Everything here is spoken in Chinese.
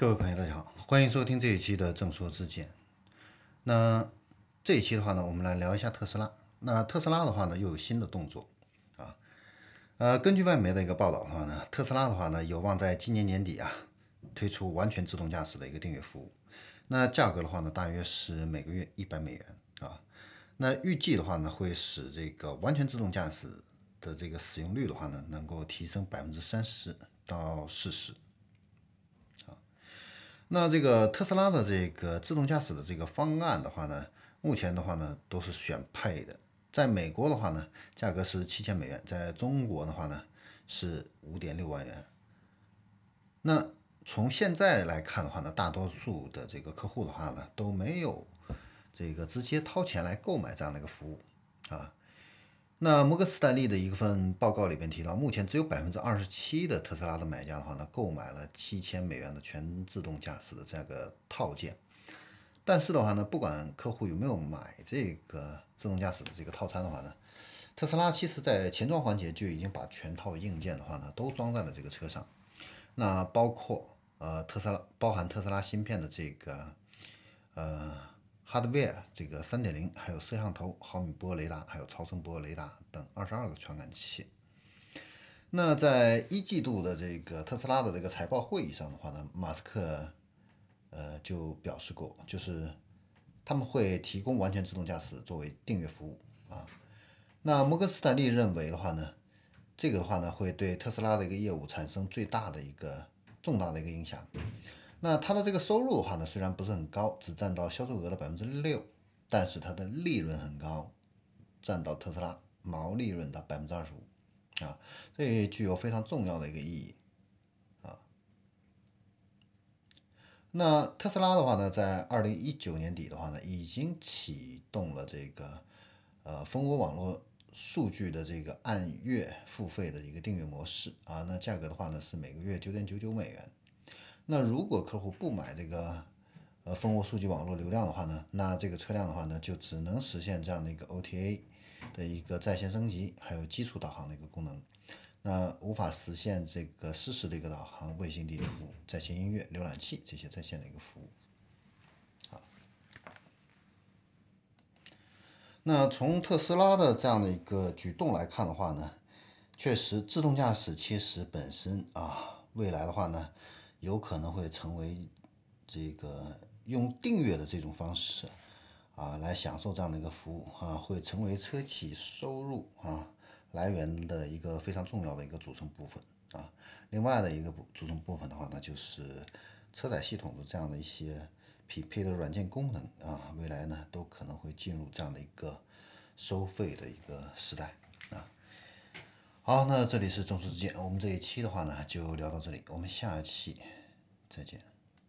各位朋友，大家好，欢迎收听这一期的正说之见。那这一期的话呢，我们来聊一下特斯拉。那特斯拉的话呢，又有新的动作啊。呃，根据外媒的一个报道的话呢，特斯拉的话呢，有望在今年年底啊推出完全自动驾驶的一个订阅服务。那价格的话呢，大约是每个月一百美元啊。那预计的话呢，会使这个完全自动驾驶的这个使用率的话呢，能够提升百分之三十到四十。那这个特斯拉的这个自动驾驶的这个方案的话呢，目前的话呢都是选配的，在美国的话呢价格是七千美元，在中国的话呢是五点六万元。那从现在来看的话呢，大多数的这个客户的话呢都没有这个直接掏钱来购买这样的一个服务啊。那摩根斯坦利的一份报告里边提到，目前只有百分之二十七的特斯拉的买家的话呢，购买了七千美元的全自动驾驶的这个套件。但是的话呢，不管客户有没有买这个自动驾驶的这个套餐的话呢，特斯拉其实在前装环节就已经把全套硬件的话呢都装在了这个车上。那包括呃特斯拉包含特斯拉芯片的这个呃。Hardware 这个三点零，还有摄像头、毫米波雷达，还有超声波雷达等二十二个传感器。那在一季度的这个特斯拉的这个财报会议上的话呢，马斯克呃就表示过，就是他们会提供完全自动驾驶作为订阅服务啊。那摩根斯坦利认为的话呢，这个的话呢会对特斯拉的一个业务产生最大的一个重大的一个影响。那它的这个收入的话呢，虽然不是很高，只占到销售额的百分之六，但是它的利润很高，占到特斯拉毛利润的百分之二十五，啊，这也具有非常重要的一个意义，啊。那特斯拉的话呢，在二零一九年底的话呢，已经启动了这个呃蜂窝网络数据的这个按月付费的一个订阅模式，啊，那价格的话呢是每个月九点九九美元。那如果客户不买这个呃蜂窝数据网络流量的话呢，那这个车辆的话呢，就只能实现这样的一个 OTA 的一个在线升级，还有基础导航的一个功能，那无法实现这个实时的一个导航、卫星地图、在线音乐、浏览器这些在线的一个服务。好，那从特斯拉的这样的一个举动来看的话呢，确实自动驾驶其实本身啊，未来的话呢。有可能会成为这个用订阅的这种方式啊来享受这样的一个服务啊，会成为车企收入啊来源的一个非常重要的一个组成部分啊。另外的一个组成部分的话呢，就是车载系统的这样的一些匹配的软件功能啊，未来呢都可能会进入这样的一个收费的一个时代啊。好，那这里是众说之见，我们这一期的话呢就聊到这里，我们下期再见。